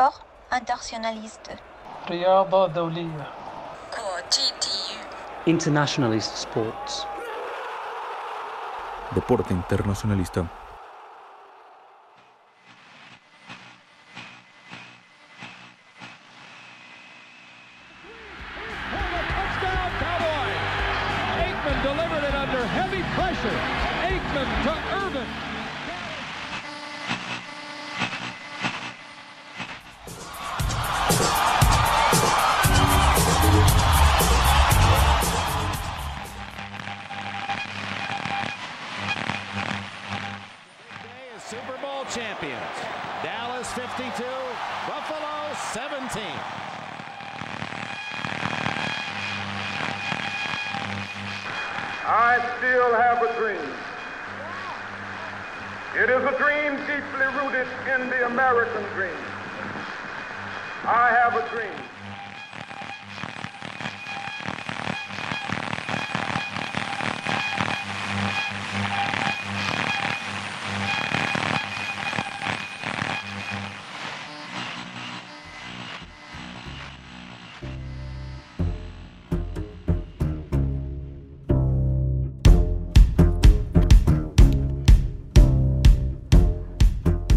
Sport internationaliste. رياضة دولية Internationalist sports. Deporte internacionalista.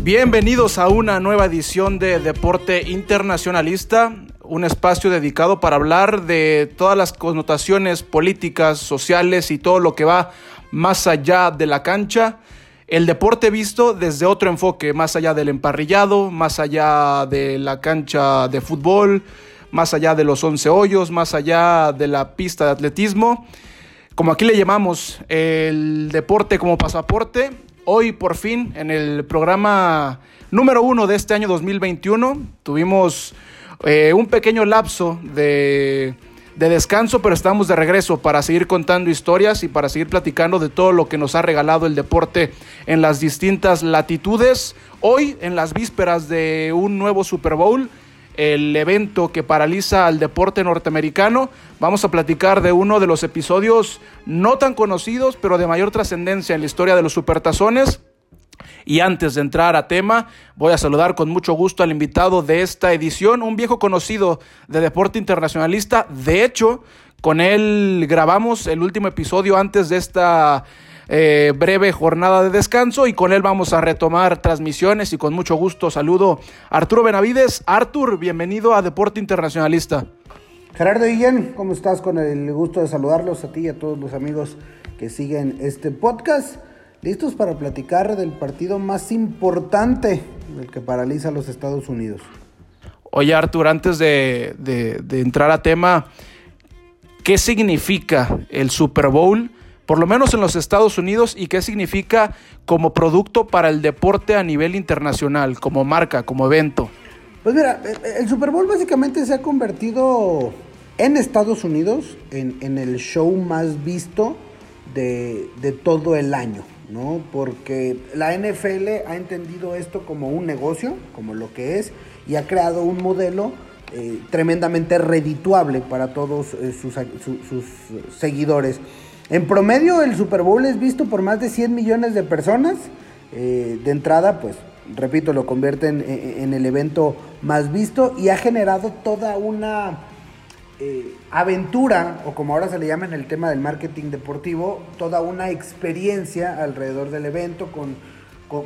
Bienvenidos a una nueva edición de Deporte Internacionalista, un espacio dedicado para hablar de todas las connotaciones políticas, sociales y todo lo que va más allá de la cancha. El deporte visto desde otro enfoque, más allá del emparrillado, más allá de la cancha de fútbol, más allá de los once hoyos, más allá de la pista de atletismo. Como aquí le llamamos el deporte como pasaporte, hoy por fin en el programa número uno de este año 2021 tuvimos eh, un pequeño lapso de, de descanso, pero estamos de regreso para seguir contando historias y para seguir platicando de todo lo que nos ha regalado el deporte en las distintas latitudes. Hoy, en las vísperas de un nuevo Super Bowl, el evento que paraliza al deporte norteamericano. Vamos a platicar de uno de los episodios no tan conocidos, pero de mayor trascendencia en la historia de los supertazones. Y antes de entrar a tema, voy a saludar con mucho gusto al invitado de esta edición, un viejo conocido de deporte internacionalista. De hecho, con él grabamos el último episodio antes de esta eh, breve jornada de descanso y con él vamos a retomar transmisiones y con mucho gusto saludo a Arturo Benavides. Artur, bienvenido a Deporte Internacionalista. Gerardo Guillén, ¿cómo estás? Con el gusto de saludarlos a ti y a todos los amigos que siguen este podcast. Listos para platicar del partido más importante, el que paraliza a los Estados Unidos. Oye Artur, antes de, de, de entrar a tema, ¿qué significa el Super Bowl? Por lo menos en los Estados Unidos, y qué significa como producto para el deporte a nivel internacional, como marca, como evento. Pues mira, el Super Bowl básicamente se ha convertido en Estados Unidos en, el show más visto de, de, todo el año, ¿no? Porque la NFL ha entendido esto como un negocio, como lo que es, y ha creado un modelo eh, tremendamente redituable para todos eh, sus, su, sus seguidores. En promedio, el Super Bowl es visto por más de 100 millones de personas. Eh, de entrada, pues, repito, lo convierten en, el evento más visto y ha generado toda una eh, aventura, o como ahora se le llama en el tema del marketing deportivo, toda una experiencia alrededor del evento con,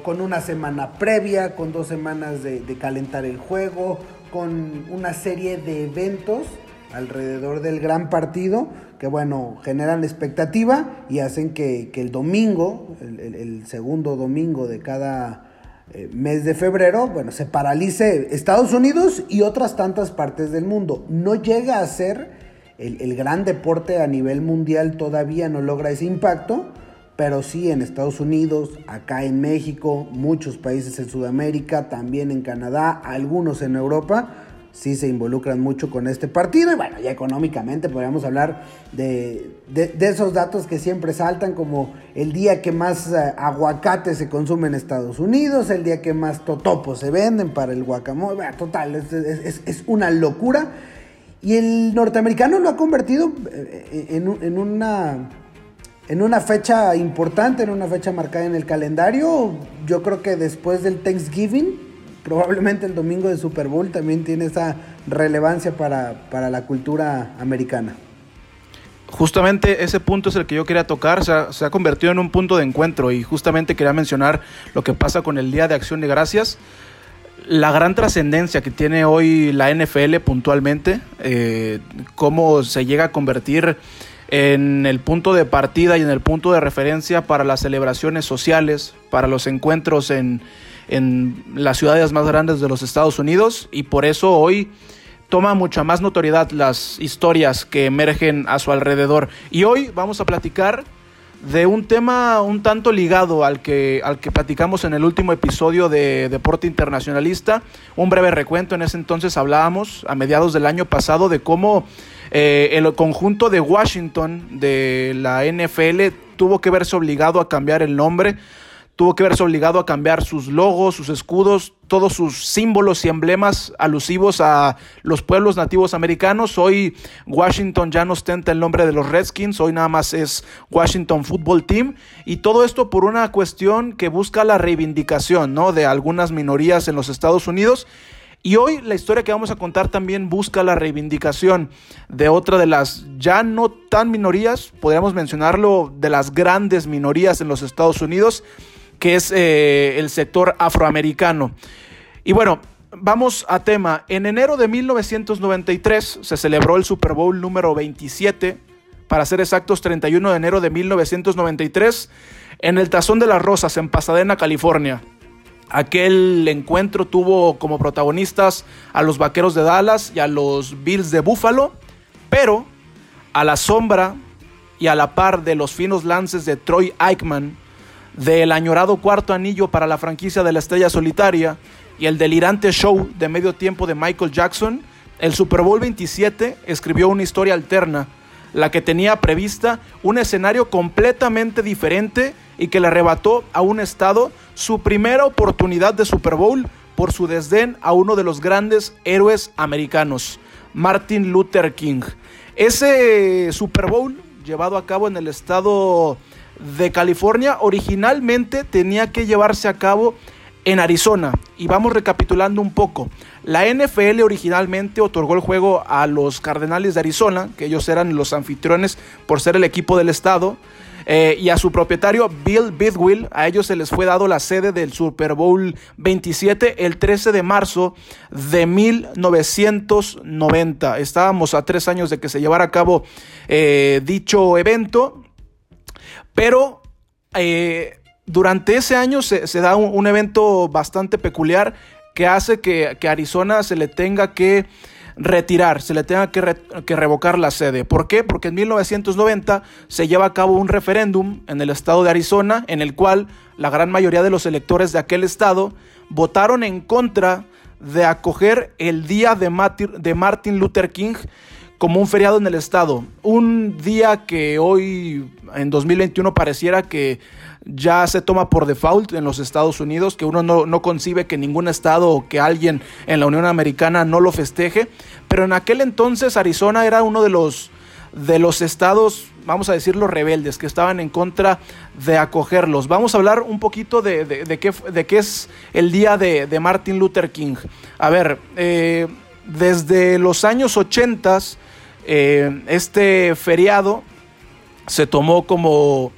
con, una semana previa, con dos semanas de calentar el juego, con una serie de eventos alrededor del gran partido que bueno, generan expectativa y hacen que, que el domingo, el, el, segundo domingo de cada eh, mes de febrero, bueno, se paralice Estados Unidos y otras tantas partes del mundo. No llega a ser el, el gran deporte a nivel mundial, todavía no logra ese impacto, pero sí en Estados Unidos, acá en México, muchos países en Sudamérica, también en Canadá, algunos en Europa sí se involucran mucho con este partido. Y bueno, ya económicamente podríamos hablar de, de, esos datos que siempre saltan, como el día que más uh, aguacate se consume en Estados Unidos, el día que más totopos se venden para el guacamole. Bueno, total, es, es, es, una locura. Y el norteamericano lo ha convertido eh, en, en, una, en una fecha importante, en una fecha marcada en el calendario. Yo creo que después del Thanksgiving probablemente el domingo de Super Bowl también tiene esa relevancia para, para la cultura americana. Justamente ese punto es el que yo quería tocar, se ha, convertido en un punto de encuentro y justamente quería mencionar lo que pasa con el Día de Acción de Gracias, la gran trascendencia que tiene hoy la NFL puntualmente, eh, cómo se llega a convertir en el punto de partida y en el punto de referencia para las celebraciones sociales, para los encuentros en, en las ciudades más grandes de los Estados Unidos y por eso hoy toma mucha más notoriedad las historias que emergen a su alrededor. Y hoy vamos a platicar de un tema un tanto ligado al que, al que platicamos en el último episodio de Deporte Internacionalista. Un breve recuento, en ese entonces hablábamos a mediados del año pasado de cómo eh, el conjunto de Washington de la NFL tuvo que verse obligado a cambiar el nombre tuvo que verse obligado a cambiar sus logos, sus escudos, todos sus símbolos y emblemas alusivos a los pueblos nativos americanos. Hoy Washington ya no ostenta el nombre de los Redskins, hoy nada más es Washington Football Team y todo esto por una cuestión que busca la reivindicación, ¿no? de algunas minorías en los Estados Unidos. Y hoy la historia que vamos a contar también busca la reivindicación de otra de las ya no tan minorías, podríamos mencionarlo, de las grandes minorías en los Estados Unidos, que es eh, el sector afroamericano. Y bueno, vamos a tema. En enero de 1993 se celebró el Super Bowl número 27, para ser exactos 31 de enero de 1993, en el Tazón de las Rosas, en Pasadena, California. Aquel encuentro tuvo como protagonistas a los Vaqueros de Dallas y a los Bills de Buffalo, pero a la sombra y a la par de los finos lances de Troy Aikman, del añorado cuarto anillo para la franquicia de la estrella solitaria y el delirante show de medio tiempo de Michael Jackson, el Super Bowl 27 escribió una historia alterna, la que tenía prevista un escenario completamente diferente y que le arrebató a un estado su primera oportunidad de Super Bowl por su desdén a uno de los grandes héroes americanos, Martin Luther King. Ese Super Bowl llevado a cabo en el estado de California originalmente tenía que llevarse a cabo en Arizona. Y vamos recapitulando un poco. La NFL originalmente otorgó el juego a los Cardenales de Arizona, que ellos eran los anfitriones por ser el equipo del estado. Eh, y a su propietario Bill Bidwill, a ellos se les fue dado la sede del Super Bowl 27 el 13 de marzo de 1990. Estábamos a tres años de que se llevara a cabo eh, dicho evento pero eh, durante ese año se, da un, evento bastante peculiar que hace que, Arizona se le tenga que retirar, se le tenga que, que, revocar la sede. ¿Por qué? Porque en 1990 se lleva a cabo un referéndum en el estado de Arizona en el cual la gran mayoría de los electores de aquel estado votaron en contra de acoger el día de, de Martin Luther King como un feriado en el estado. Un día que hoy, en 2021, pareciera que ya se toma por default en los Estados Unidos, que uno no, concibe que ningún estado o que alguien en la Unión Americana no lo festeje. Pero en aquel entonces Arizona era uno de los, de los estados, vamos a decirlo, rebeldes, que estaban en contra de acogerlos. Vamos a hablar un poquito de, de, qué, de qué, es el día de, Martin Luther King. A ver, eh, desde los años 80 eh, este feriado se tomó como,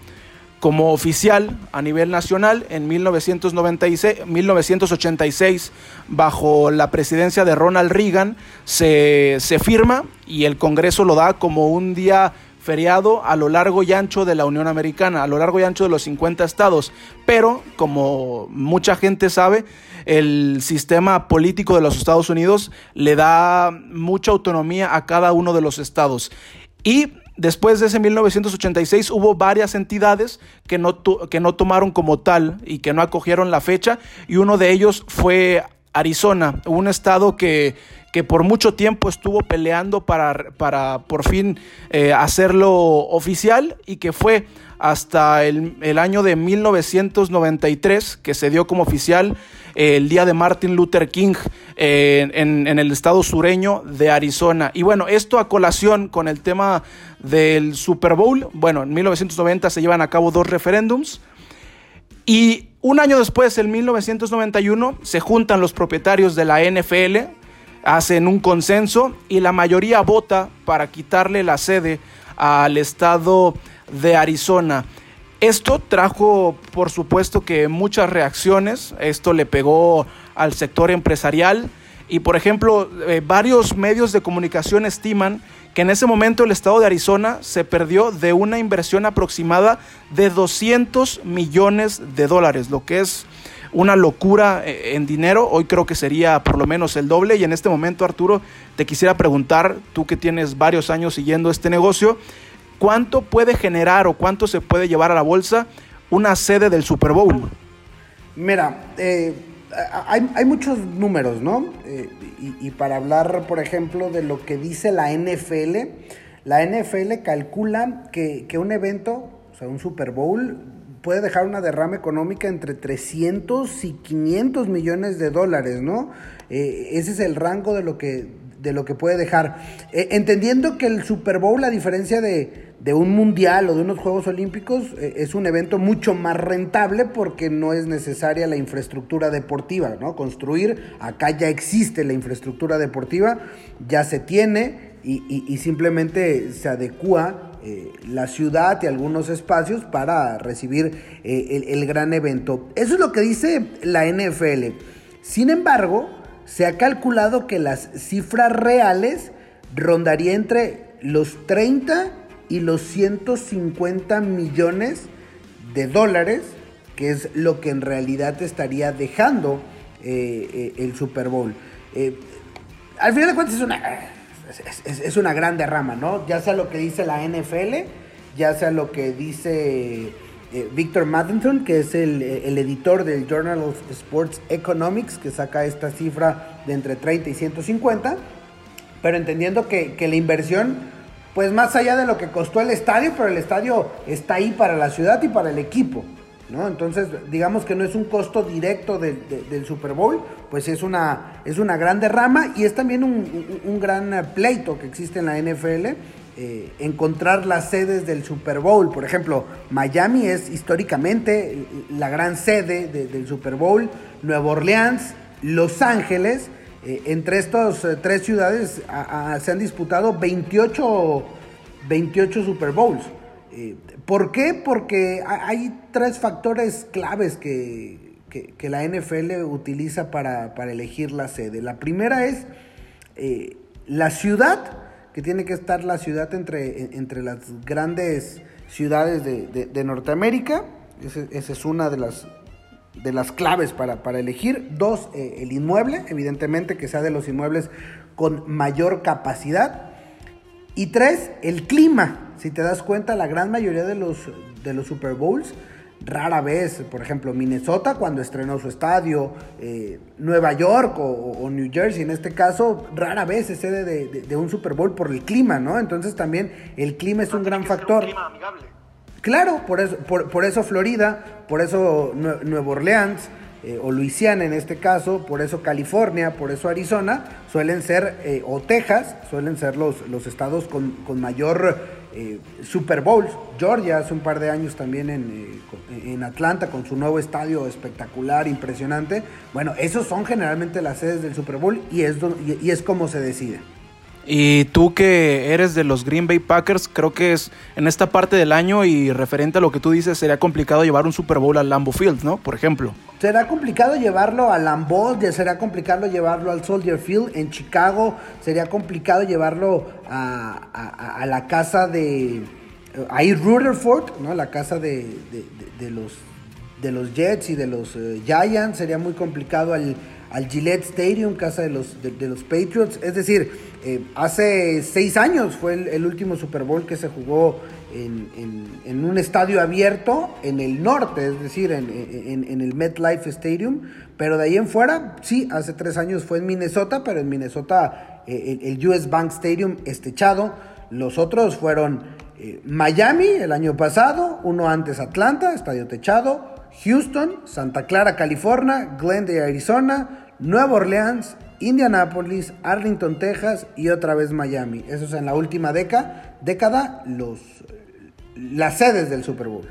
como oficial a nivel nacional en 1996, 1986 bajo la presidencia de Ronald Reagan se, se firma y el Congreso lo da como un día feriado a lo largo y ancho de la Unión Americana, a lo largo y ancho de los 50 estados. Pero, como mucha gente sabe, el sistema político de los Estados Unidos le da mucha autonomía a cada uno de los estados. Y después de ese 1986 hubo varias entidades que no, que no tomaron como tal y que no acogieron la fecha, y uno de ellos fue Arizona, un estado que que por mucho tiempo estuvo peleando para, para por fin eh, hacerlo oficial y que fue hasta el, año de 1993 que se dio como oficial eh, el día de Martin Luther King eh, en, en, el estado sureño de Arizona. Y bueno, esto a colación con el tema del Super Bowl. Bueno, en 1990 se llevan a cabo dos referéndums y Un año después, en 1991, se juntan los propietarios de la NFL, hacen un consenso y la mayoría vota para quitarle la sede al estado de Arizona. Esto trajo, por supuesto, que muchas reacciones. Esto le pegó al sector empresarial. Y, por ejemplo, eh, varios medios de comunicación estiman que en ese momento el estado de Arizona se perdió de una inversión aproximada de 200 millones de dólares, lo que es una locura eh, en dinero. Hoy creo que sería por lo menos el doble. Y en este momento, Arturo, te quisiera preguntar, tú que tienes varios años siguiendo este negocio, ¿cuánto puede generar o cuánto se puede llevar a la bolsa una sede del Super Bowl? Mira, eh, hay, hay, muchos números, ¿no? Eh, y, y, para hablar, por ejemplo, de lo que dice la NFL, la NFL calcula que, que un evento, o sea, un Super Bowl, puede dejar una derrama económica entre 300 y 500 millones de dólares, ¿no? Eh, ese es el rango de lo que, de lo que puede dejar. Eh, entendiendo que el Super Bowl, a diferencia de, de un mundial o de unos Juegos Olímpicos, eh, es un evento mucho más rentable porque no es necesaria la infraestructura deportiva, ¿no? Construir, acá ya existe la infraestructura deportiva, ya se tiene y, y, y simplemente se adecua eh, la ciudad y algunos espacios para recibir eh, el, gran evento. Eso es lo que dice la NFL. Sin embargo, se ha calculado que las cifras reales rondaría entre los 30 y los 150 millones de dólares, que es lo que en realidad estaría dejando eh, el Super Bowl. al final de cuentas es una es, es, una gran derrama, ¿no? Ya sea lo que dice la NFL, ya sea lo que dice eh, Victor Matheson, que es el, el, editor del Journal of Sports Economics, que saca esta cifra de entre 30 y 150, pero entendiendo que, que la inversión, pues más allá de lo que costó el estadio, pero el estadio está ahí para la ciudad y para el equipo. ¿No? Entonces, digamos que no es un costo directo de, de, del Super Bowl, pues es una, es una gran derrama y es también un, un, gran pleito que existe en la NFL. Eh, encontrar las sedes del Super Bowl. Por ejemplo, Miami es históricamente la gran sede de, del Super Bowl, Nueva Orleans, Los Ángeles. Eh, entre estas eh, tres ciudades se han disputado 28, 28 Super Bowls. Eh, ¿Por qué? Porque hay tres factores claves que, que, la NFL utiliza para, para, elegir la sede. La primera es eh, la ciudad, que tiene que estar la ciudad entre, entre las grandes ciudades de, de, Norteamérica. Esa, es una de las, de las claves para, para elegir. Dos, eh, el inmueble, evidentemente que sea de los inmuebles con mayor capacidad. Y tres, el clima. Si te das cuenta, la gran mayoría de los, de los Super Bowls, rara vez, por ejemplo, Minnesota cuando estrenó su estadio, eh, Nueva York o, New Jersey en este caso, rara vez es sede de, un Super Bowl por el clima, ¿no? Entonces también el clima es un gran factor. Un claro, por eso, por, por, eso Florida, por eso Nueva Orleans. Eh, o Luisiana en este caso, por eso California, por eso Arizona, suelen ser, eh, o Texas, suelen ser los, los estados con, con mayor eh, Super Bowls. Georgia hace un par de años también en, eh, en, Atlanta con su nuevo estadio espectacular, impresionante. Bueno, esos son generalmente las sedes del Super Bowl y es, y, y es como se decide. Y tú que eres de los Green Bay Packers, creo que es en esta parte del año y referente a lo que tú dices, sería complicado llevar un Super Bowl al Lambeau Field, ¿no? Por ejemplo. Será complicado llevarlo al Lambeau, será complicado llevarlo al Soldier Field en Chicago, sería complicado llevarlo a, a, a la casa de... Ahí Rutherford, ¿no? La casa de, de, los, de los Jets y de los uh, Giants, sería muy complicado al al Gillette Stadium, casa de los, de, los Patriots. Es decir, eh, hace seis años fue el, último Super Bowl que se jugó en, en, un estadio abierto en el norte, es decir, en, en, el MetLife Stadium. Pero de ahí en fuera, sí, hace tres años fue en Minnesota, pero en Minnesota eh, el, US Bank Stadium es techado. Los otros fueron eh, Miami el año pasado, uno antes Atlanta, estadio techado, Houston, Santa Clara, California, Glendale, Arizona, Nueva Orleans, Indianapolis, Arlington, Texas y otra vez Miami. Eso es en la última década, década los, las sedes del Super Bowl.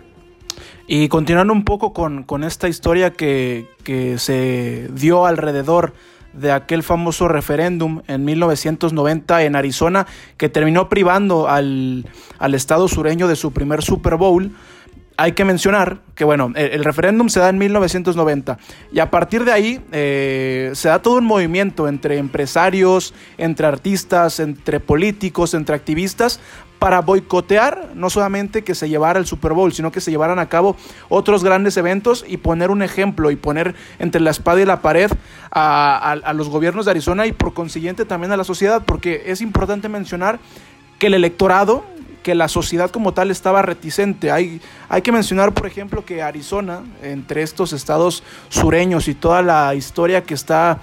Y continuando un poco con, con esta historia que, que se dio alrededor de aquel famoso referéndum en 1990 en Arizona que terminó privando al, al estado sureño de su primer Super Bowl hay que mencionar que, bueno, el, referéndum se da en 1990 y a partir de ahí eh, se da todo un movimiento entre empresarios, entre artistas, entre políticos, entre activistas para boicotear no solamente que se llevara el Super Bowl, sino que se llevaran a cabo otros grandes eventos y poner un ejemplo y poner entre la espada y la pared a, a los gobiernos de Arizona y por consiguiente también a la sociedad, porque es importante mencionar que el electorado que la sociedad como tal estaba reticente. Hay, hay que mencionar, por ejemplo, que Arizona, entre estos estados sureños y toda la historia que está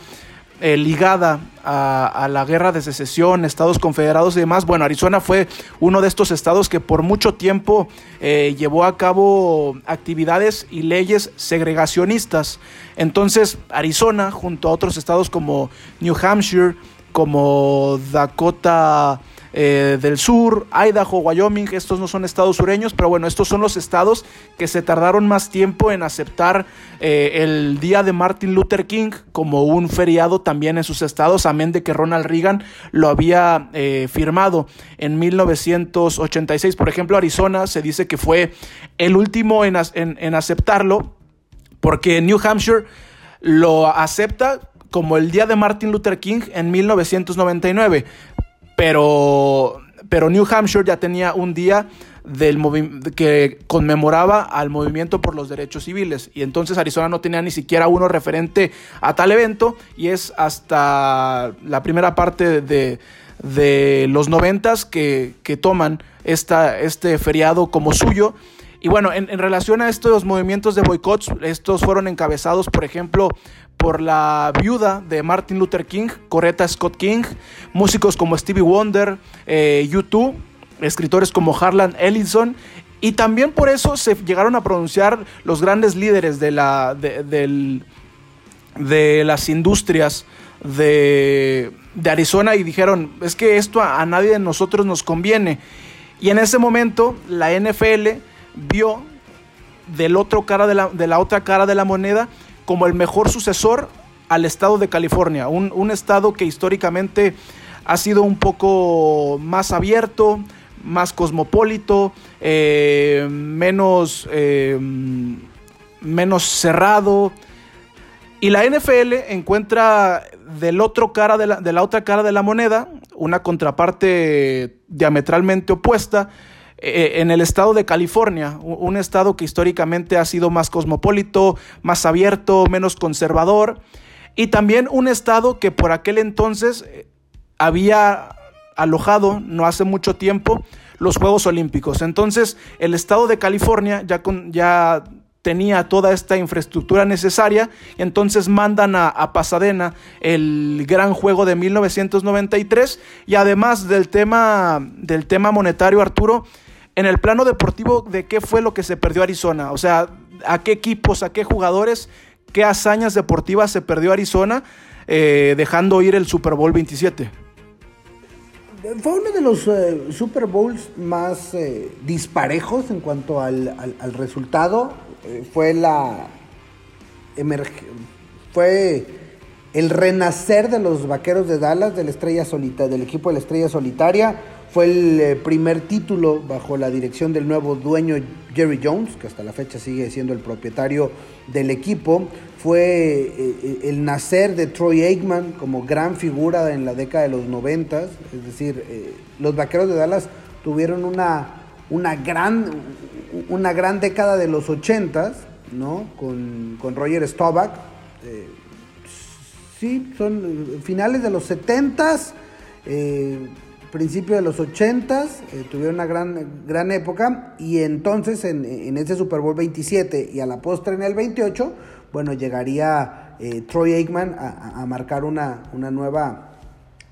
eh, ligada a, la guerra de secesión, estados confederados y demás, bueno, Arizona fue uno de estos estados que por mucho tiempo eh, llevó a cabo actividades y leyes segregacionistas. Entonces, Arizona, junto a otros estados como New Hampshire, como Dakota, eh, del sur, Idaho, Wyoming, estos no son estados sureños, pero bueno, estos son los estados que se tardaron más tiempo en aceptar eh, el día de Martin Luther King como un feriado también en sus estados, amén de que Ronald Reagan lo había eh, firmado en 1986. Por ejemplo, Arizona se dice que fue el último en, en aceptarlo, porque New Hampshire lo acepta como el día de Martin Luther King en 1999. Pero, pero New Hampshire ya tenía un día del que conmemoraba al movimiento por los derechos civiles. Y entonces Arizona no tenía ni siquiera uno referente a tal evento. Y es hasta la primera parte de, de los noventas que, que toman esta, este feriado como suyo. Y bueno, en, en, relación a estos movimientos de boicots, estos fueron encabezados, por ejemplo, por la viuda de Martin Luther King, Coretta Scott King, músicos como Stevie Wonder, eh, U2, escritores como Harlan Ellison, y también por eso se llegaron a pronunciar los grandes líderes de, la, de, las industrias de, de, Arizona y dijeron, es que esto a, a nadie de nosotros nos conviene. Y en ese momento la NFL vio del otro cara de la, de la otra cara de la moneda como el mejor sucesor al estado de California, un, estado que históricamente ha sido un poco más abierto, más cosmopolito, eh, menos, eh, menos cerrado. Y la NFL encuentra del otro cara de la, de la otra cara de la moneda una contraparte diametralmente opuesta en el estado de California, un estado que históricamente ha sido más cosmopolito, más abierto, menos conservador, y también un estado que por aquel entonces eh, había alojado, no hace mucho tiempo, los Juegos Olímpicos. Entonces, el estado de California ya, ya tenía toda esta infraestructura necesaria, y entonces mandan a, a, Pasadena el gran juego de 1993 y además del tema del tema monetario Arturo en el plano deportivo de qué fue lo que se perdió Arizona, o sea, a qué equipos, a qué jugadores, qué hazañas deportivas se perdió Arizona eh, dejando ir el Super Bowl 27. Fue uno de los eh, Super Bowls más eh, disparejos en cuanto al, resultado. fue la fue el renacer de los vaqueros de Dallas, estrella solita, del equipo de la estrella solitaria fue el eh, primer título bajo la dirección del nuevo dueño Jerry Jones, que hasta la fecha sigue siendo el propietario del equipo. Fue eh, eh, el nacer de Troy Aikman como gran figura en la década de los 90. Es decir, los Vaqueros de Dallas tuvieron una, una, gran, una gran década de los 80 ¿no? Con, con Roger Staubach. sí, son finales de los 70 principio de los 80 eh, tuvieron una gran, gran época y entonces en, ese Super Bowl 27 y a la postre en el 28, bueno, llegaría eh, Troy Aikman a, marcar una, una nueva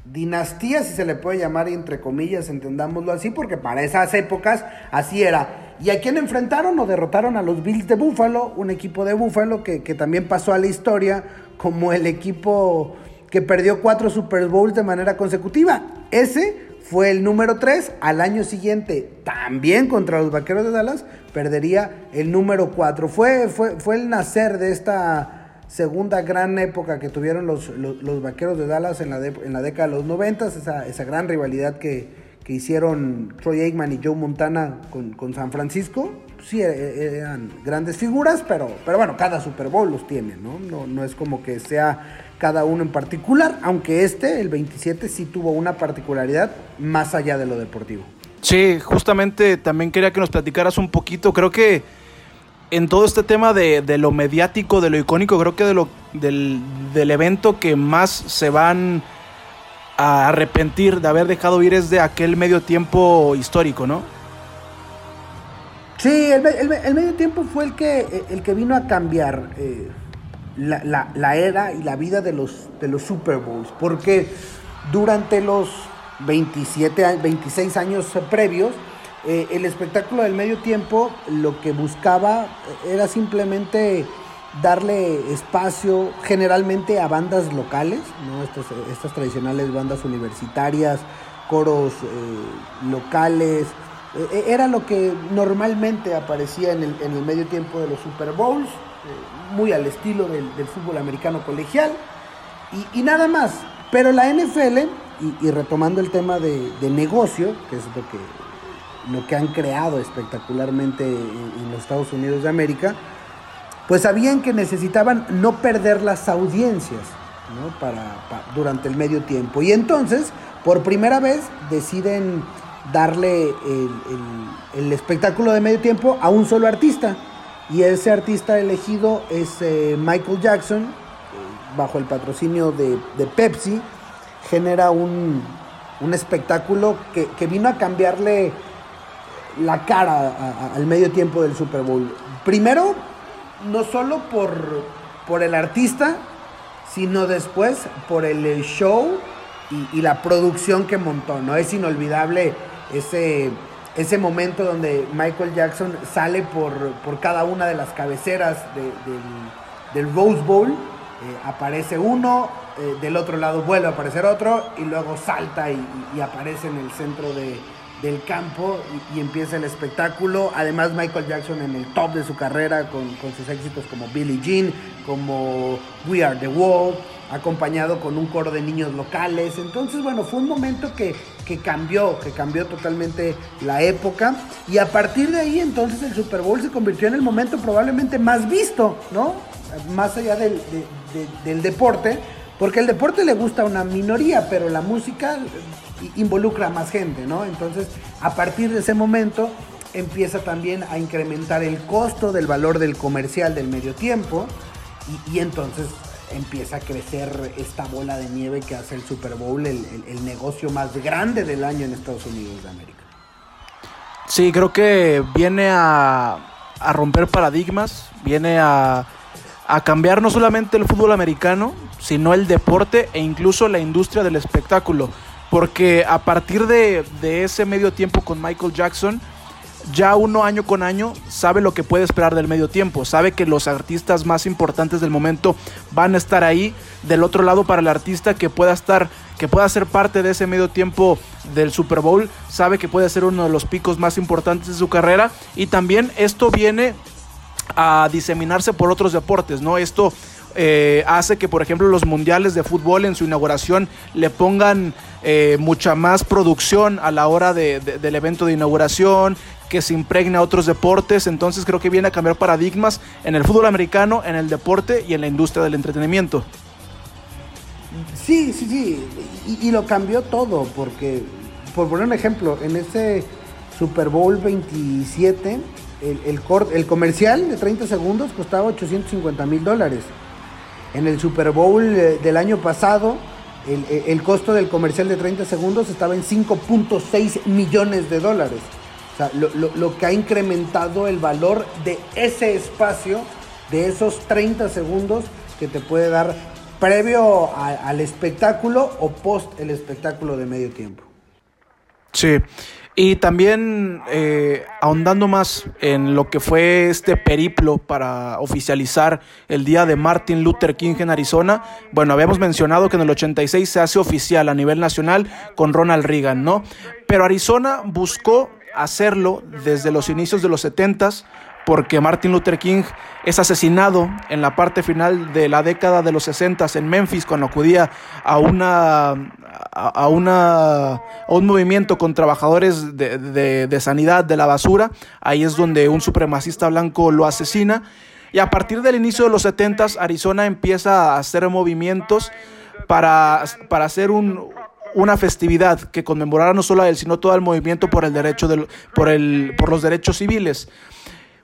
dinastía, si se le puede llamar entre comillas, entendámoslo así, porque para esas épocas así era. ¿Y a quién enfrentaron o derrotaron a los Bills de Buffalo? Un equipo de Buffalo que, que también pasó a la historia como el equipo que perdió cuatro Super Bowls de manera consecutiva. Ese fue el número 3. Al año siguiente, también contra los Vaqueros de Dallas, perdería el número 4. Fue, fue, fue el nacer de esta segunda gran época que tuvieron los, los, los Vaqueros de Dallas en la, de, en la década de los 90, esa, esa gran rivalidad que, que hicieron Troy Aikman y Joe Montana con, con San Francisco. Sí, e, e, eran grandes figuras, pero, pero bueno, cada Super Bowl los tiene, ¿no? ¿no? No es como que sea cada uno en particular, aunque este, el 27, sí tuvo una particularidad más allá de lo deportivo. Sí, justamente también quería que nos platicaras un poquito, creo que en todo este tema de, de lo mediático, de lo icónico, creo que de lo, del, del evento que más se van a arrepentir de haber dejado ir es de aquel medio tiempo histórico, ¿no? Sí, el, el, el medio tiempo fue el que, el que vino a cambiar eh, la, la, la, era y la vida de los, de los Super Bowls, porque durante los 27, 26 años previos, eh, el espectáculo del medio tiempo lo que buscaba era simplemente darle espacio generalmente a bandas locales, ¿no? estas, estas tradicionales bandas universitarias, coros eh, locales. Eh, era lo que normalmente aparecía en el, en el, medio tiempo de los Super Bowls, eh, muy al estilo del, fútbol americano colegial, y, nada más. Pero la NFL, y, retomando el tema de, negocio, que es lo que, lo que han creado espectacularmente en, los Estados Unidos de América, pues sabían que necesitaban no perder las audiencias durante el medio tiempo. Y entonces, por primera vez, deciden darle el, espectáculo de medio tiempo a un solo artista. Y ese artista elegido es eh, Michael Jackson, bajo el patrocinio de, Pepsi. Genera un, un espectáculo que, que, vino a cambiarle la cara al medio tiempo del Super Bowl. Primero, no solo por, por el artista, sino después por el show y, y, la producción que montó, ¿no? Es inolvidable ese, ese momento donde Michael Jackson sale por, por cada una de las cabeceras de, del, Rose Bowl, eh, aparece uno, eh, del otro lado vuelve a aparecer otro y luego salta y, y aparece en el centro de, del campo y, y, empieza el espectáculo. Además, Michael Jackson en el top de su carrera con, con, sus éxitos como Billie Jean, como We Are the World, acompañado con un coro de niños locales. Entonces, bueno, fue un momento que, que cambió, que cambió totalmente la época. Y a partir de ahí, entonces, el Super Bowl se convirtió en el momento probablemente más visto, ¿no? Más allá del, de, de, del deporte. Porque el deporte le gusta a una minoría, pero la música involucra a más gente, ¿no? Entonces, a partir de ese momento empieza también a incrementar el costo del valor del comercial del medio tiempo y entonces empieza a crecer esta bola de nieve que hace el Super Bowl el, el, negocio más grande del año en Estados Unidos de América. Sí, creo que viene a, a romper paradigmas, viene a, a cambiar no solamente el fútbol americano, sino el deporte e incluso la industria del espectáculo porque a partir de, de, ese medio tiempo con Michael Jackson, ya uno año con año sabe lo que puede esperar del medio tiempo, sabe que los artistas más importantes del momento van a estar ahí del otro lado para el artista que pueda estar, que pueda ser parte de ese medio tiempo del Super Bowl, sabe que puede ser uno de los picos más importantes de su carrera y también esto viene a diseminarse por otros deportes, ¿no? Esto eh, hace que, por ejemplo, los mundiales de fútbol en su inauguración le pongan eh, mucha más producción a la hora de, de, del evento de inauguración, que se impregne a otros deportes. Entonces creo que viene a cambiar paradigmas en el fútbol americano, en el deporte y en la industria del entretenimiento. Sí, sí, sí. Y, lo cambió todo, porque, por poner un ejemplo, en ese Super Bowl 27, el, el, el comercial de 30 segundos costaba 850 mil dólares. En el Super Bowl eh, del año pasado, el, el, costo del comercial de 30 segundos estaba en 5.6 millones de dólares. O sea, lo, que ha incrementado el valor de ese espacio, de esos 30 segundos que te puede dar previo al espectáculo o post el espectáculo de medio tiempo. Sí. Y también eh, ahondando más en lo que fue este periplo para oficializar el día de Martin Luther King en Arizona, bueno, habíamos mencionado que en el 86 se hace oficial a nivel nacional con Ronald Reagan, ¿no? Pero Arizona buscó hacerlo desde los inicios de los 70s porque Martin Luther King es asesinado en la parte final de la década de los 60 en Memphis cuando acudía a una a, una, un movimiento con trabajadores de, de, sanidad de la basura. Ahí es donde un supremacista blanco lo asesina. Y a partir del inicio de los 70 Arizona empieza a hacer movimientos para, para hacer un, una festividad que conmemorara no solo a él, sino todo el movimiento por el derecho del, por, el, por los derechos civiles.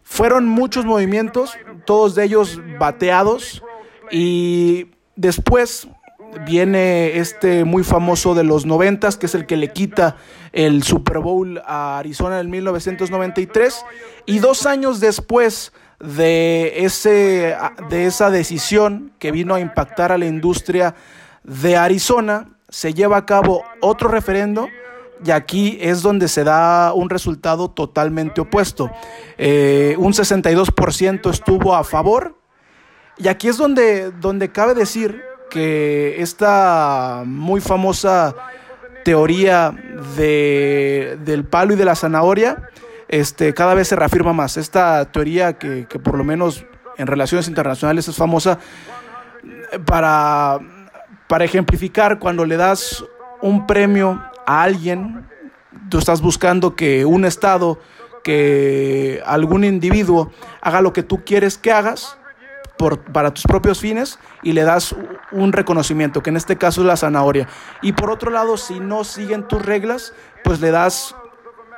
Fueron muchos movimientos, todos de ellos bateados, y después viene este muy famoso de los noventas, que es el que le quita el Super Bowl a Arizona en 1993, y dos años después de, ese, de esa decisión que vino a impactar a la industria de Arizona, se lleva a cabo otro referendo y aquí es donde se da un resultado totalmente opuesto. Eh, un 62% estuvo a favor y aquí es donde, donde cabe decir que esta muy famosa teoría de, del palo y de la zanahoria este, cada vez se reafirma más. Esta teoría que, que por lo menos en relaciones internacionales es famosa para, para ejemplificar cuando le das un premio a alguien, tú estás buscando que un Estado, que algún individuo haga lo que tú quieres que hagas por, para tus propios fines y le das un reconocimiento, que en este caso es la zanahoria. Y por otro lado, si no siguen tus reglas, pues le das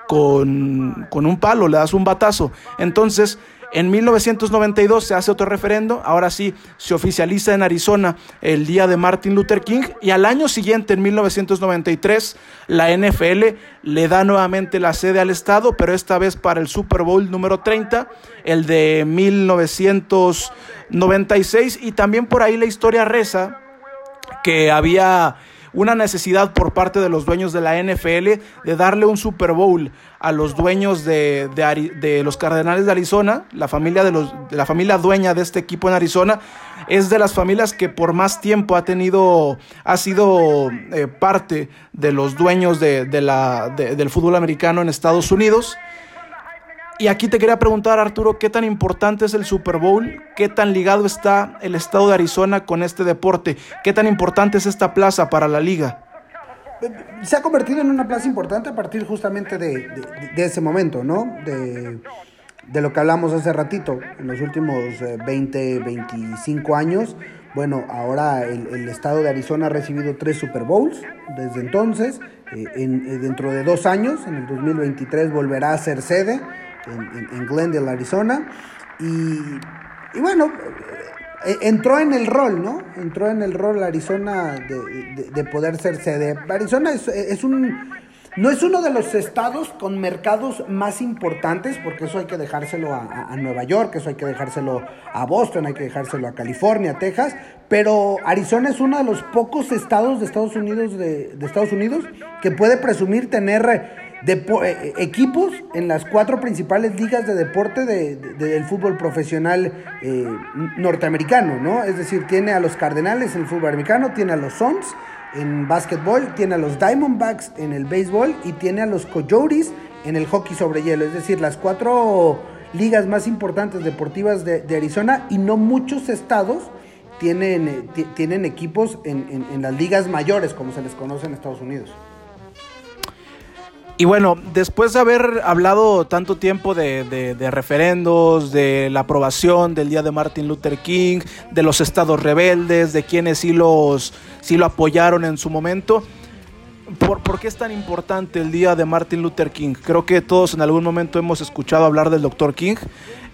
con, con un palo, le das un batazo. Entonces, en 1992 se hace otro referendo, ahora sí se oficializa en Arizona el día de Martin Luther King y al año siguiente, en 1993, la NFL le da nuevamente la sede al estado, pero esta vez para el Super Bowl número 30, el de 1996 y también por ahí la historia reza que había una necesidad por parte de los dueños de la NFL de darle un Super Bowl a los dueños de, de, los Cardenales de Arizona, la familia, de, los, de la familia dueña de este equipo en Arizona, es de las familias que por más tiempo ha tenido, ha sido eh, parte de los dueños de, la, del fútbol americano en Estados Unidos. Y aquí te quería preguntar, Arturo, ¿qué tan importante es el Super Bowl? ¿Qué tan ligado está el estado de Arizona con este deporte? ¿Qué tan importante es esta plaza para la liga? Se ha convertido en una plaza importante a partir justamente de, ese momento, ¿no? De, lo que hablamos hace ratito, en los últimos 20, eh, 25 años. Bueno, ahora el, estado de Arizona ha recibido tres Super Bowls desde entonces. Eh, en, eh, dentro de dos años, en el 2023, volverá a ser sede en, Glendale, Arizona. Y, bueno, eh, entró en el rol, ¿no? Entró en el rol Arizona de, de, poder ser sede. Arizona es, es, un... No es uno de los estados con mercados más importantes, porque eso hay que dejárselo a, a, Nueva York, eso hay que dejárselo a Boston, hay que dejárselo a California, Texas, pero Arizona es uno de los pocos estados de Estados Unidos, de, Estados Unidos que puede presumir tener eh, eh, equipos en las cuatro principales ligas de deporte del fútbol profesional eh, norteamericano, ¿no? Es decir, tiene a los Cardenales en el fútbol americano, tiene a los Suns en básquetbol, tiene a los Diamondbacks en el béisbol y tiene a los Coyotes en el hockey sobre hielo. Es decir, las cuatro ligas más importantes deportivas de, Arizona y no muchos estados tienen, tienen equipos en, en las ligas mayores, como se les conoce en Estados Unidos. Y bueno, después de haber hablado tanto tiempo de, referendos, de la aprobación del día de Martin Luther King, de los estados rebeldes, de quienes sí, los, sí lo apoyaron en su momento, ¿por, qué es tan importante el día de Martin Luther King? Creo que todos en algún momento hemos escuchado hablar del Dr. King,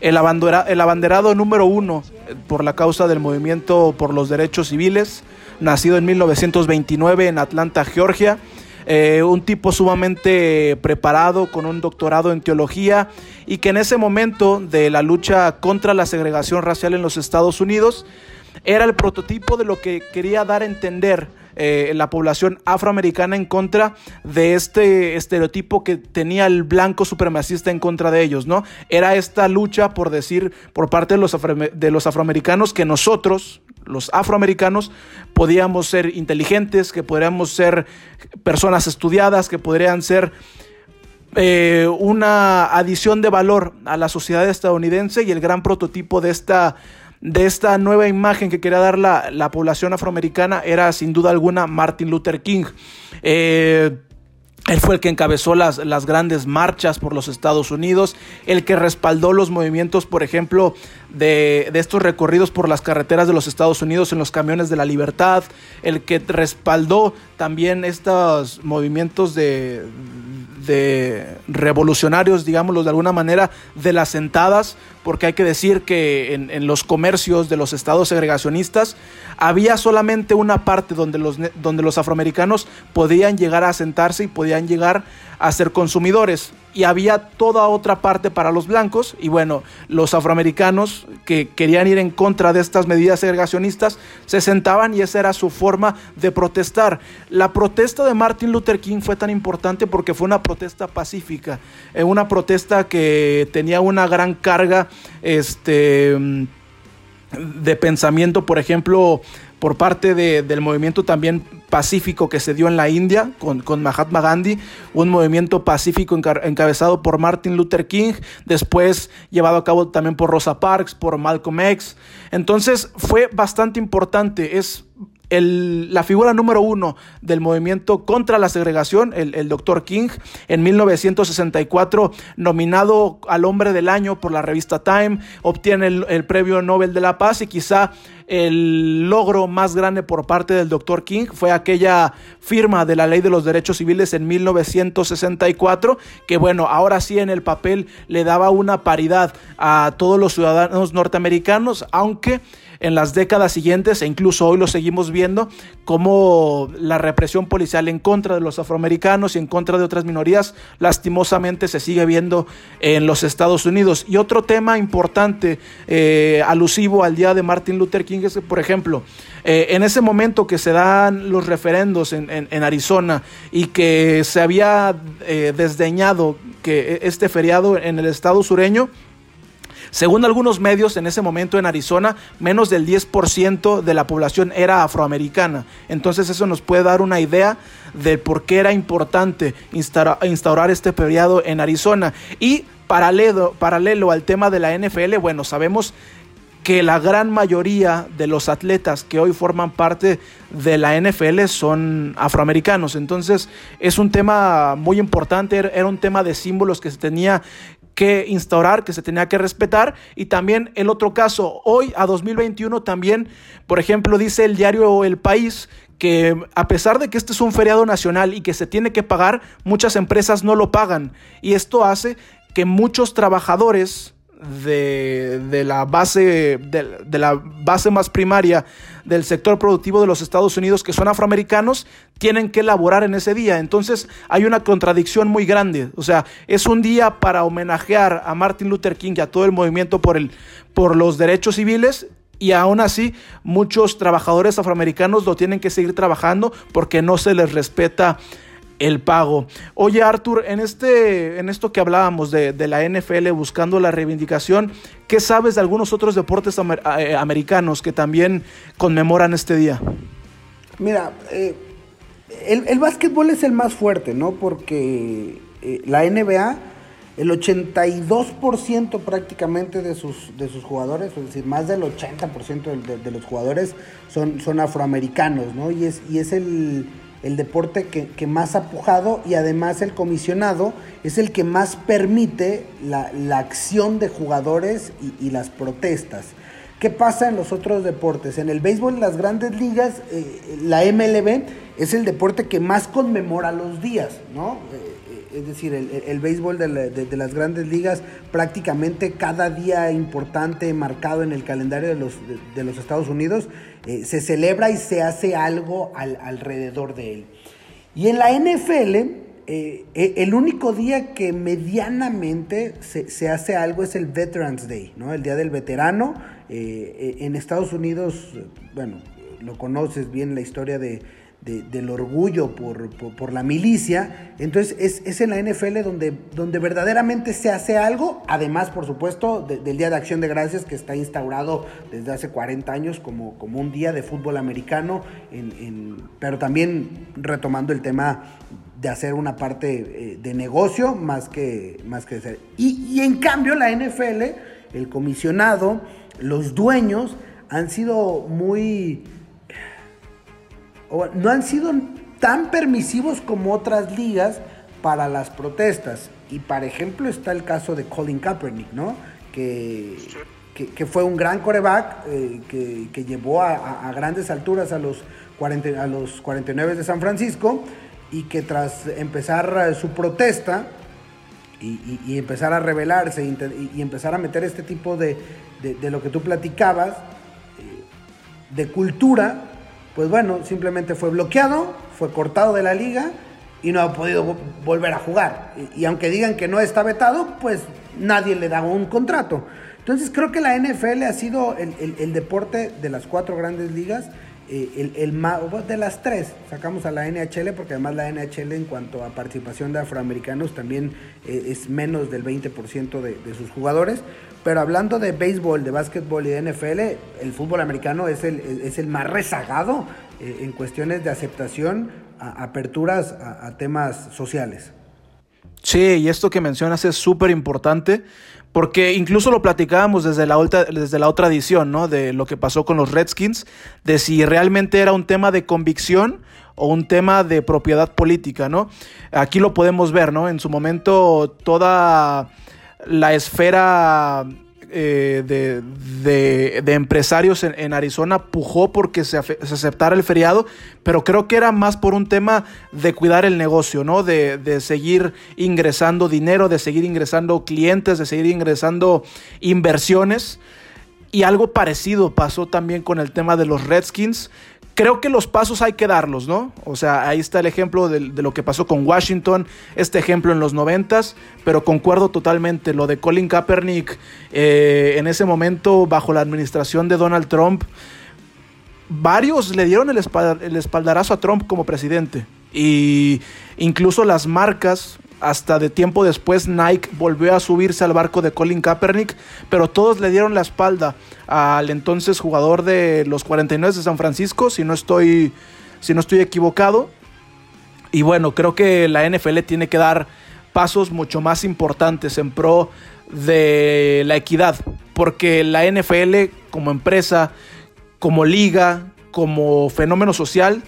el, el abanderado número uno por la causa del movimiento por los derechos civiles, nacido en 1929 en Atlanta, Georgia eh, un tipo sumamente preparado con un doctorado en teología y que en ese momento de la lucha contra la segregación racial en los Estados Unidos era el prototipo de lo que quería dar a entender eh, la población afroamericana en contra de este estereotipo que tenía el blanco supremacista en contra de ellos, ¿no? Era esta lucha por decir por parte de los, de los afroamericanos que nosotros, los afroamericanos, podíamos ser inteligentes, que podríamos ser personas estudiadas, que podrían ser eh, una adición de valor a la sociedad estadounidense y el gran prototipo de esta, de esta nueva imagen que quería dar la, la población afroamericana era sin duda alguna Martin Luther King. Eh, él fue el que encabezó las, las, grandes marchas por los Estados Unidos, el que respaldó los movimientos, por ejemplo, de, de, estos recorridos por las carreteras de los Estados Unidos en los camiones de la libertad, el que respaldó también estos movimientos de, de revolucionarios, digámoslo de alguna manera, de las sentadas, porque hay que decir que en, los comercios de los estados segregacionistas había solamente una parte donde los, donde los afroamericanos podían llegar a sentarse y podían llegar a ser consumidores y había toda otra parte para los blancos y bueno, los afroamericanos que querían ir en contra de estas medidas segregacionistas se sentaban y esa era su forma de protestar. La protesta de Martin Luther King fue tan importante porque fue una protesta pacífica, eh, una protesta que tenía una gran carga este de pensamiento, por ejemplo, por parte de, del movimiento también pacífico que se dio en la India con, con Mahatma Gandhi, un movimiento pacífico encabezado por Martin Luther King, después llevado a cabo también por Rosa Parks, por Malcolm X. Entonces fue bastante importante, es el, la figura número uno del movimiento contra la segregación, el, doctor King, en 1964, nominado al hombre del año por la revista Time, obtiene el, el premio Nobel de la Paz y quizá el logro más grande por parte del doctor King fue aquella firma de la ley de los derechos civiles en 1964, que bueno, ahora sí en el papel le daba una paridad a todos los ciudadanos norteamericanos, aunque en las décadas siguientes, e incluso hoy lo seguimos viendo, como la represión policial en contra de los afroamericanos y en contra de otras minorías, lastimosamente se sigue viendo en los Estados Unidos. Y otro tema importante, eh, alusivo al día de Martin Luther King, es que, por ejemplo, eh, en ese momento que se dan los referendos en, en, en Arizona y que se había eh, desdeñado que este feriado en el estado sureño, según algunos medios, en ese momento en Arizona, menos del 10% de la población era afroamericana. Entonces eso nos puede dar una idea de por qué era importante instaurar, este periodo en Arizona. Y paralelo, paralelo al tema de la NFL, bueno, sabemos que la gran mayoría de los atletas que hoy forman parte de la NFL son afroamericanos. Entonces es un tema muy importante, era un tema de símbolos que se tenía que instaurar, que se tenía que respetar. Y también el otro caso, hoy a 2021 también, por ejemplo, dice el diario El País que a pesar de que este es un feriado nacional y que se tiene que pagar, muchas empresas no lo pagan. Y esto hace que muchos trabajadores de, la base, de, de, la base más primaria del sector productivo de los Estados Unidos que son afroamericanos tienen que laborar en ese día. Entonces hay una contradicción muy grande. O sea, es un día para homenajear a Martin Luther King y a todo el movimiento por, el, por los derechos civiles y aún así, muchos trabajadores afroamericanos lo tienen que seguir trabajando porque no se les respeta el pago. Oye, Arthur, en, este, en esto que hablábamos de, la NFL buscando la reivindicación, ¿qué sabes de algunos otros deportes amer, eh, americanos que también conmemoran este día? Mira, eh, el, básquetbol es el más fuerte, ¿no? Porque eh, la NBA, el 82% prácticamente de sus, de sus jugadores, es decir, más del 80% de, de, de, los jugadores son, son afroamericanos, ¿no? Y es, y es el el deporte que, que, más ha pujado y además el comisionado es el que más permite la, la acción de jugadores y, las protestas. ¿Qué pasa en los otros deportes? En el béisbol, en las grandes ligas, eh, la MLB es el deporte que más conmemora los días, ¿no? Eh, es decir, el, el béisbol de, de, las grandes ligas, prácticamente cada día importante marcado en el calendario de los, de, los Estados Unidos, eh, se celebra y se hace algo al, alrededor de él. Y en la NFL, eh, el único día que medianamente se, se, hace algo es el Veterans Day, ¿no? El Día del Veterano. Eh, en Estados Unidos, bueno, lo conoces bien la historia de, del orgullo por, por, la milicia. Entonces es, es, en la NFL donde, donde verdaderamente se hace algo, además por supuesto del Día de Acción de Gracias que está instaurado desde hace 40 años como, como un día de fútbol americano, en, pero también retomando el tema de hacer una parte eh, de negocio más que, más que de ser. Y, y en cambio la NFL, el comisionado, los dueños han sido muy no han sido tan permisivos como otras ligas para las protestas. Y por ejemplo está el caso de Colin Kaepernick, ¿no? Que, que, fue un gran coreback eh, que, llevó a, grandes alturas a los, 40, a los 49 de San Francisco y que tras empezar su protesta y, empezar a rebelarse y, empezar a meter este tipo de, de, lo que tú platicabas, eh, de cultura, pues bueno, simplemente fue bloqueado, fue cortado de la liga y no ha podido volver a jugar. Y, aunque digan que no está vetado, pues nadie le da un contrato. Entonces creo que la NFL ha sido el, deporte de las cuatro grandes ligas, eh, el, de las tres, sacamos a la NHL porque además la NHL en cuanto a participación de afroamericanos también eh, es menos del 20% de, de sus jugadores, pero hablando de béisbol, de básquetbol y de NFL, el fútbol americano es el, es el más rezagado eh, en cuestiones de aceptación, a, aperturas a, temas sociales. Sí, y esto que mencionas es súper importante porque incluso lo platicábamos desde la, otra, desde la otra edición, ¿no? De lo que pasó con los Redskins, de si realmente era un tema de convicción o un tema de propiedad política, ¿no? Aquí lo podemos ver, ¿no? En su momento toda la esfera eh, de, empresarios en, Arizona pujó porque se, aceptara el feriado, pero creo que era más por un tema de cuidar el negocio, ¿no? De, de, seguir ingresando dinero, de seguir ingresando clientes, de seguir ingresando inversiones. Y algo parecido pasó también con el tema de los Redskins creo que los pasos hay que darlos, ¿no? O sea, ahí está el ejemplo de, lo que pasó con Washington, este ejemplo en los noventas, pero concuerdo totalmente, lo de Colin Kaepernick eh, en ese momento bajo la administración de Donald Trump, varios le dieron el, el espaldarazo a Trump como presidente y incluso las marcas hasta de tiempo después Nike volvió a subirse al barco de Colin Kaepernick, pero todos le dieron la espalda al entonces jugador de los 49 de San Francisco, si no estoy, si no estoy equivocado. Y bueno, creo que la NFL tiene que dar pasos mucho más importantes en pro de la equidad, porque la NFL como empresa, como liga, como fenómeno social,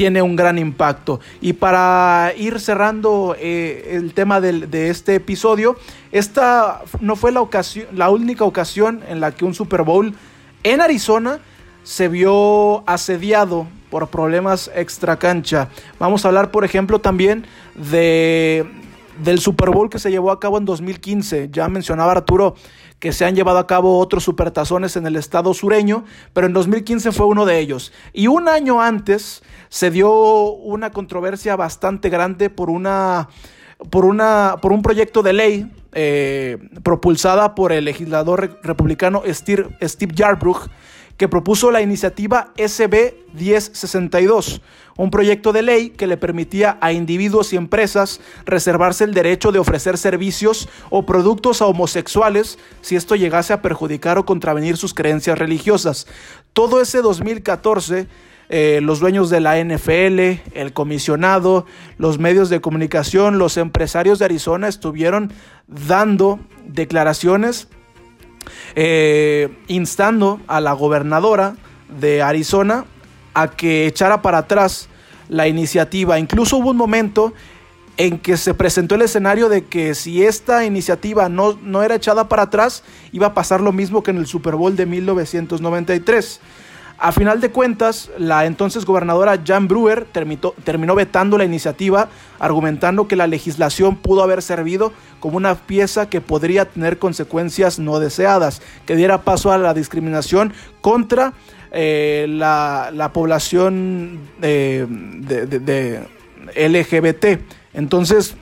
tiene un gran impacto. Y para ir cerrando eh, el tema de este episodio, esta no fue la, ocasión, la única ocasión en la que un Super Bowl en Arizona se vio asediado por problemas extra cancha. Vamos a hablar, por ejemplo, también de, del Super Bowl que se llevó a cabo en 2015. Ya mencionaba Arturo que se han llevado a cabo otros supertazones en el estado sureño, pero en 2015 fue uno de ellos. Y un año antes se dio una controversia bastante grande por una por, una, por un proyecto de ley eh, propulsada por el legislador republicano Steve, Steve Yarbrough, que propuso la iniciativa SB 1062, un proyecto de ley que le permitía a individuos y empresas reservarse el derecho de ofrecer servicios o productos a homosexuales si esto llegase a perjudicar o contravenir sus creencias religiosas. Todo ese 2014 eh, los dueños de la NFL, el comisionado, los medios de comunicación, los empresarios de Arizona estuvieron dando declaraciones eh, instando a la gobernadora de Arizona a que echara para atrás la iniciativa. Incluso hubo un momento en que se presentó el escenario de que si esta iniciativa no, no era echada para atrás, iba a pasar lo mismo que en el Super Bowl de 1993. A final de cuentas, la entonces gobernadora Jan Brewer terminó, vetando la iniciativa, argumentando que la legislación pudo haber servido como una pieza que podría tener consecuencias no deseadas, que diera paso a la discriminación contra eh, la, población de, de LGBT. Entonces,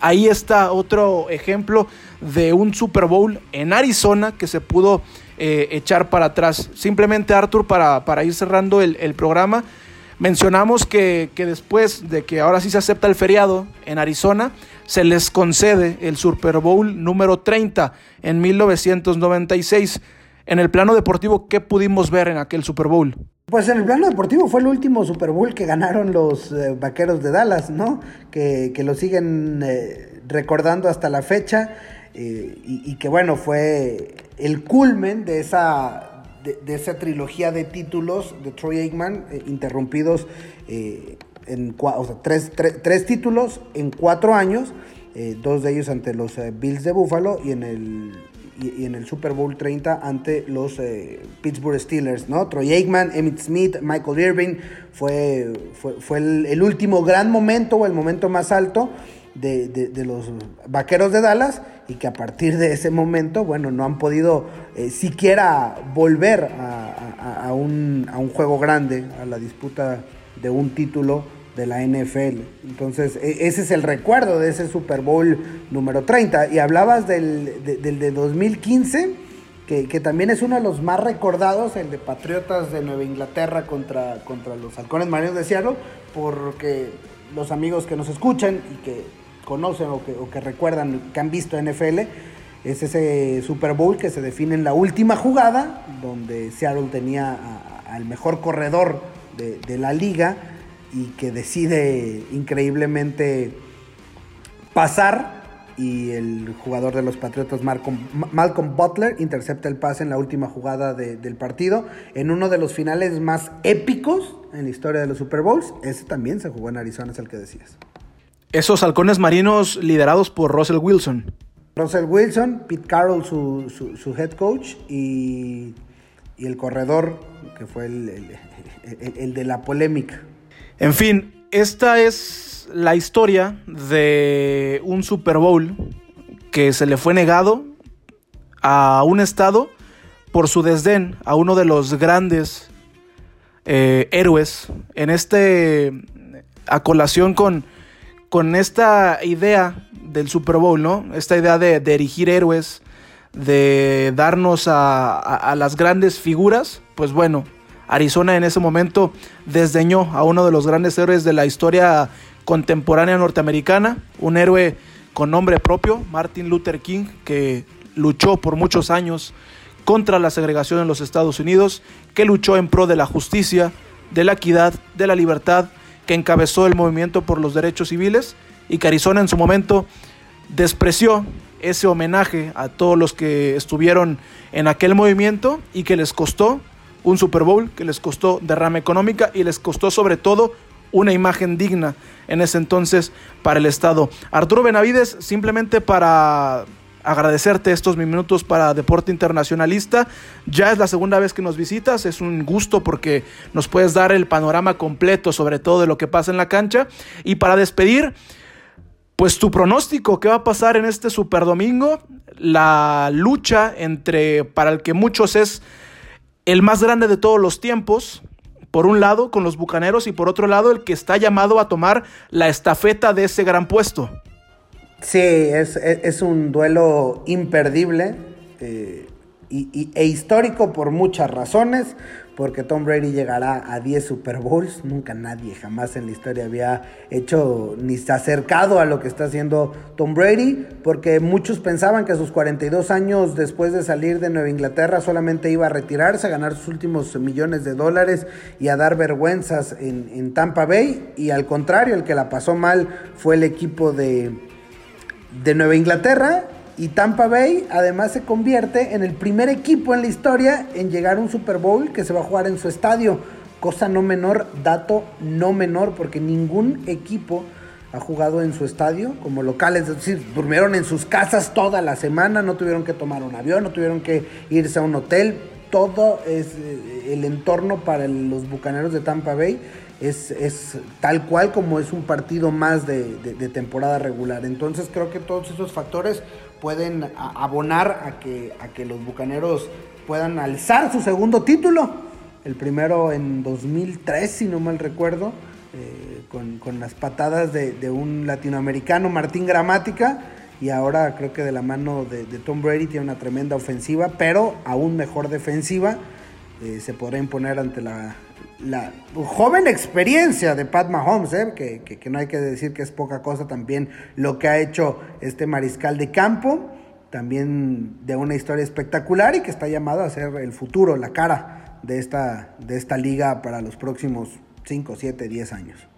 ahí está otro ejemplo de un Super Bowl en Arizona que se pudo eh, echar para atrás. Simplemente, Arthur, para, para ir cerrando el, programa, Mencionamos que, que después de que ahora sí se acepta el feriado en Arizona, se les concede el Super Bowl número 30 en 1996. En el plano deportivo, ¿qué pudimos ver en aquel Super Bowl? Pues en el plano deportivo fue el último Super Bowl que ganaron los eh, Vaqueros de Dallas, ¿no? Que, que lo siguen eh, recordando hasta la fecha eh, y, que bueno, fue el culmen de esa, de, esa trilogía de títulos de Troy Aikman, eh, interrumpidos en o sea, tres, tres, tres, títulos en cuatro años, dos de ellos ante los Bills de Buffalo y en el y, en el Super Bowl 30 ante los eh, Pittsburgh Steelers, ¿no? Troy Aikman, Emmitt Smith, Michael Irving, fue, fue, fue el, último gran momento o el momento más alto de, los Vaqueros de Dallas y que a partir de ese momento, bueno, no han podido eh, siquiera volver a, un, a un juego grande, a la disputa de un título de la NFL. Entonces, e, ese es el recuerdo de ese Super Bowl número 30. Y hablabas del de, del de 2015, que, que, también es uno de los más recordados, el de Patriotas de Nueva Inglaterra contra, contra los Halcones Marinos de Seattle, porque los amigos que nos escuchan y que conocen o que, recuerdan, que han visto NFL, es ese Super Bowl que se define en la última jugada, donde Seattle tenía al mejor corredor de, la liga y que decide increíblemente pasar y el jugador de los Patriotas Malcolm, Butler intercepta el pase en la última jugada de, del partido en uno de los finales más épicos en la historia de los Super Bowls. Ese también se jugó en Arizona, es el que decías. Esos halcones marinos liderados por Russell Wilson. Russell Wilson, Pete Carroll su, su, su head coach y, y, el corredor que fue el, el, el, el de la polémica. En fin, esta es la historia de un Super Bowl que se le fue negado a un estado por su desdén a uno de los grandes eh, héroes en este a colación con, con esta idea del Super Bowl, ¿no? Esta idea de, erigir héroes, de darnos a, a las grandes figuras, pues bueno, Arizona en ese momento desdeñó a uno de los grandes héroes de la historia contemporánea norteamericana, un héroe con nombre propio, Martin Luther King, que luchó por muchos años contra la segregación en los Estados Unidos, que luchó en pro de la justicia, de la equidad, de la libertad, que encabezó el movimiento por los derechos civiles y que Arizona en su momento despreció ese homenaje a todos los que estuvieron en aquel movimiento y que les costó un Super Bowl que les costó derrama económica y les costó sobre todo una imagen digna en ese entonces para el Estado. Arturo Benavides, simplemente para agradecerte estos minutos para Deporte Internacionalista. Ya es la segunda vez que nos visitas, es un gusto porque nos puedes dar el panorama completo sobre todo de lo que pasa en la cancha. Y para despedir, pues tu pronóstico, ¿qué va a pasar en este Super Domingo? La lucha entre, para el que muchos es el más grande de todos los tiempos, por un lado con los Bucaneros y por otro lado el que está llamado a tomar la estafeta de ese gran puesto. Sí, es, es un duelo imperdible eh, y, y, e histórico por muchas razones, porque Tom Brady llegará a 10 Super Bowls, nunca nadie jamás en la historia había hecho ni se acercado a lo que está haciendo Tom Brady, porque muchos pensaban que a sus 42 años después de salir de Nueva Inglaterra solamente iba a retirarse, a ganar sus últimos millones de dólares y a dar vergüenzas en, en Tampa Bay, y al contrario, el que la pasó mal fue el equipo de de Nueva Inglaterra y Tampa Bay además se convierte en el primer equipo en la historia en llegar a un Super Bowl que se va a jugar en su estadio. Cosa no menor, dato no menor, porque ningún equipo ha jugado en su estadio como locales, es decir, durmieron en sus casas toda la semana, no tuvieron que tomar un avión, no tuvieron que irse a un hotel, todo es el entorno para los bucaneros de Tampa Bay es, es, tal cual como es un partido más de, temporada regular. Entonces creo que todos esos factores pueden abonar a que, a que los Bucaneros puedan alzar su segundo título. El primero en 2003, si no mal recuerdo, eh, con, con, las patadas de, un latinoamericano, Martín Gramática. Y ahora creo que de la mano de, de Tom Brady tiene una tremenda ofensiva, pero aún mejor defensiva. Eh, se podrá imponer ante la la joven experiencia de Pat Mahomes, ¿eh? que, que, que, no hay que decir que es poca cosa también lo que ha hecho este mariscal de campo, también de una historia espectacular y que está llamado a ser el futuro, la cara de esta, de esta liga para los próximos 5, 7, 10 años.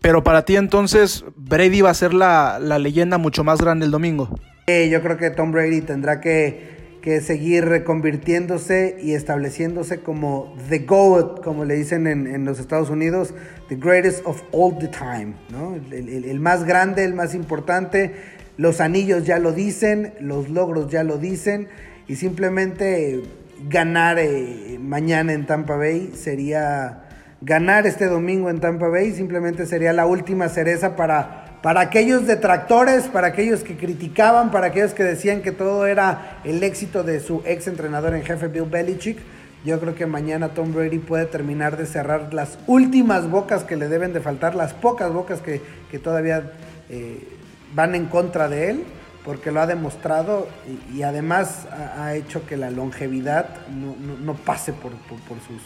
Pero para ti entonces Brady va a ser la, la leyenda mucho más grande el domingo. Eh, yo creo que Tom Brady tendrá que, que, seguir reconvirtiéndose y estableciéndose como The GOAT, como le dicen en, en, los Estados Unidos, The Greatest of All the Time, ¿no? el, el, más grande, el más importante. Los anillos ya lo dicen, los logros ya lo dicen y simplemente ganar eh, mañana en Tampa Bay sería ganar este domingo en Tampa Bay simplemente sería la última cereza para, para aquellos detractores, para aquellos que criticaban, para aquellos que decían que todo era el éxito de su ex entrenador en jefe Bill Belichick. Yo creo que mañana Tom Brady puede terminar de cerrar las últimas bocas que le deben de faltar, las pocas bocas que, que todavía eh, van en contra de él, porque lo ha demostrado y, además ha, hecho que la longevidad no, no, pase por, por, sus,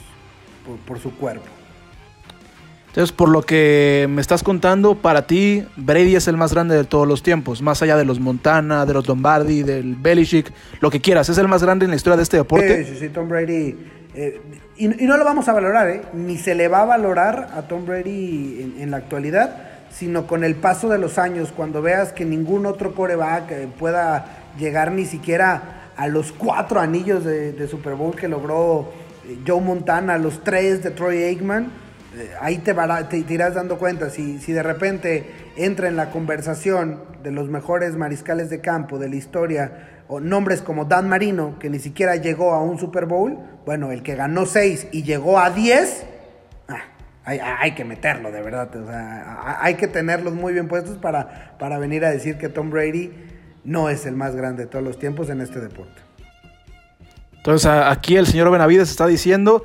por su cuerpo. Entonces, por lo que me estás contando, para ti Brady es el más grande de todos los tiempos, más allá de los Montana, de los Lombardi, del Belichick, lo que quieras, es el más grande en la historia de este deporte. Sí, sí, sí Tom Brady. Eh, y, y, no lo vamos a valorar, ¿eh? ni se le va a valorar a Tom Brady en, la actualidad, sino con el paso de los años, cuando veas que ningún otro coreback eh, pueda llegar ni siquiera a los cuatro anillos de, de Super Bowl que logró eh, Joe Montana, los tres de Troy Aikman ahí te, te, te, irás dando cuenta, si, si de repente entra en la conversación de los mejores mariscales de campo de la historia, o nombres como Dan Marino, que ni siquiera llegó a un Super Bowl, bueno, el que ganó 6 y llegó a 10, ah, hay, hay, que meterlo, de verdad, o sea, hay que tenerlos muy bien puestos para, para venir a decir que Tom Brady no es el más grande de todos los tiempos en este deporte. Entonces aquí el señor Benavides está diciendo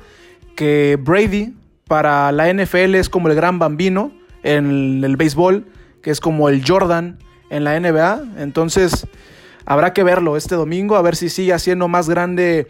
que Brady para la NFL es como el gran bambino en el béisbol, que es como el Jordan en la NBA. Entonces habrá que verlo este domingo, a ver si sigue siendo más grande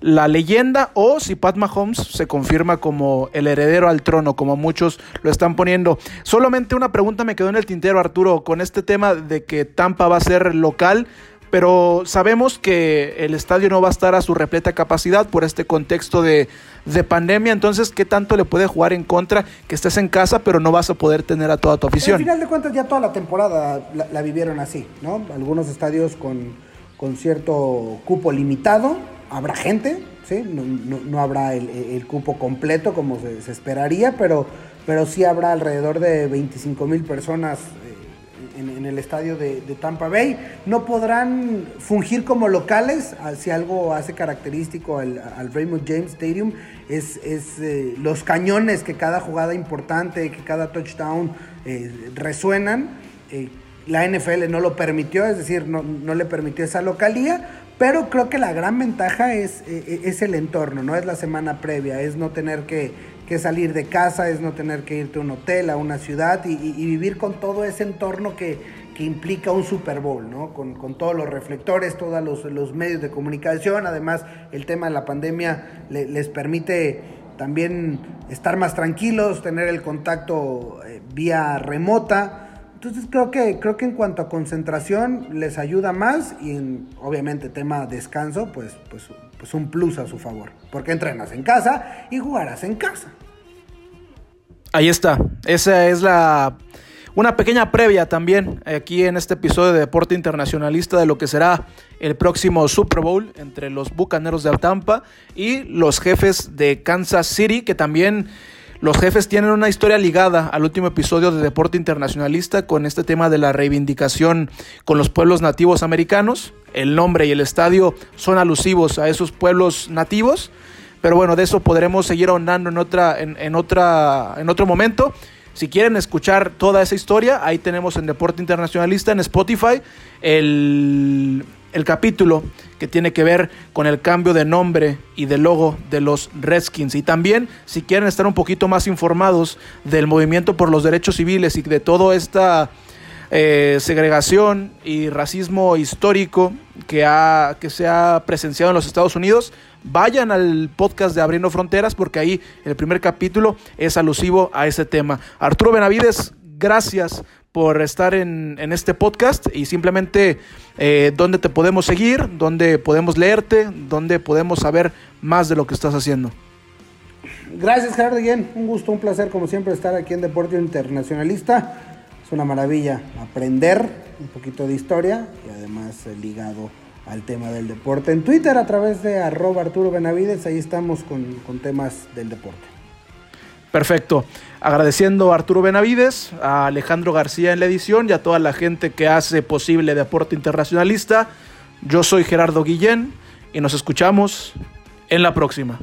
la leyenda o si Pat Mahomes se confirma como el heredero al trono, como muchos lo están poniendo. Solamente una pregunta me quedó en el tintero, Arturo, con este tema de que Tampa va a ser local pero sabemos que el estadio no va a estar a su repleta capacidad por este contexto de, de, pandemia, entonces, ¿qué tanto le puede jugar en contra que estés en casa, pero no vas a poder tener a toda tu afición? Al final de cuentas, ya toda la temporada la, la vivieron así, ¿no? Algunos estadios con, con, cierto cupo limitado, habrá gente, ¿sí? No, no, no habrá el, el, cupo completo como se, se, esperaría, pero, pero sí habrá alrededor de 25 mil personas en, en, el estadio de, de, Tampa Bay. No podrán fungir como locales, si algo hace característico al, al Raymond James Stadium, es, es eh, los cañones que cada jugada importante, que cada touchdown eh, resuenan. Eh, la NFL no lo permitió, es decir, no, no, le permitió esa localía, pero creo que la gran ventaja es, es el entorno, no es la semana previa, es no tener que que salir de casa, es no tener que irte a un hotel, a una ciudad y, vivir con todo ese entorno que, que implica un Super Bowl, ¿no? Con, con todos los reflectores, todos los, los, medios de comunicación, además el tema de la pandemia le, les permite también estar más tranquilos, tener el contacto eh, vía remota. Entonces creo que, creo que en cuanto a concentración les ayuda más y en, obviamente tema descanso, pues, pues pues un plus a su favor. Porque entrenas en casa y jugarás en casa. Ahí está. Esa es la. Una pequeña previa también aquí en este episodio de Deporte Internacionalista de lo que será el próximo Super Bowl entre los Bucaneros de Tampa y los jefes de Kansas City, que también los jefes tienen una historia ligada al último episodio de Deporte Internacionalista con este tema de la reivindicación con los pueblos nativos americanos. El nombre y el estadio son alusivos a esos pueblos nativos. Pero bueno, de eso podremos seguir ahondando en, otra, en, en, otra, en otro momento. Si quieren escuchar toda esa historia, ahí tenemos en Deporte Internacionalista, en Spotify, el, el capítulo que tiene que ver con el cambio de nombre y de logo de los Redskins. Y también, si quieren estar un poquito más informados del movimiento por los derechos civiles y de toda esta eh, segregación y racismo histórico que, ha, que se ha presenciado en los Estados Unidos, vayan al podcast de Abriendo Fronteras porque ahí el primer capítulo es alusivo a ese tema. Arturo Benavides, gracias por estar en, en este podcast y simplemente eh, dónde te podemos seguir, dónde podemos leerte, dónde podemos saber más de lo que estás haciendo. Gracias Gerardo Guillén, un gusto, un placer como siempre estar aquí en Deporte Internacionalista. Es una maravilla aprender un poquito de historia y además eh, ligado al tema del deporte. En Twitter a través de arroba Arturo Benavides, ahí estamos con, con temas del deporte. Perfecto. Agradeciendo a Arturo Benavides, a Alejandro García en la edición y a toda la gente que hace posible Deporte Internacionalista. Yo soy Gerardo Guillén y nos escuchamos en la próxima.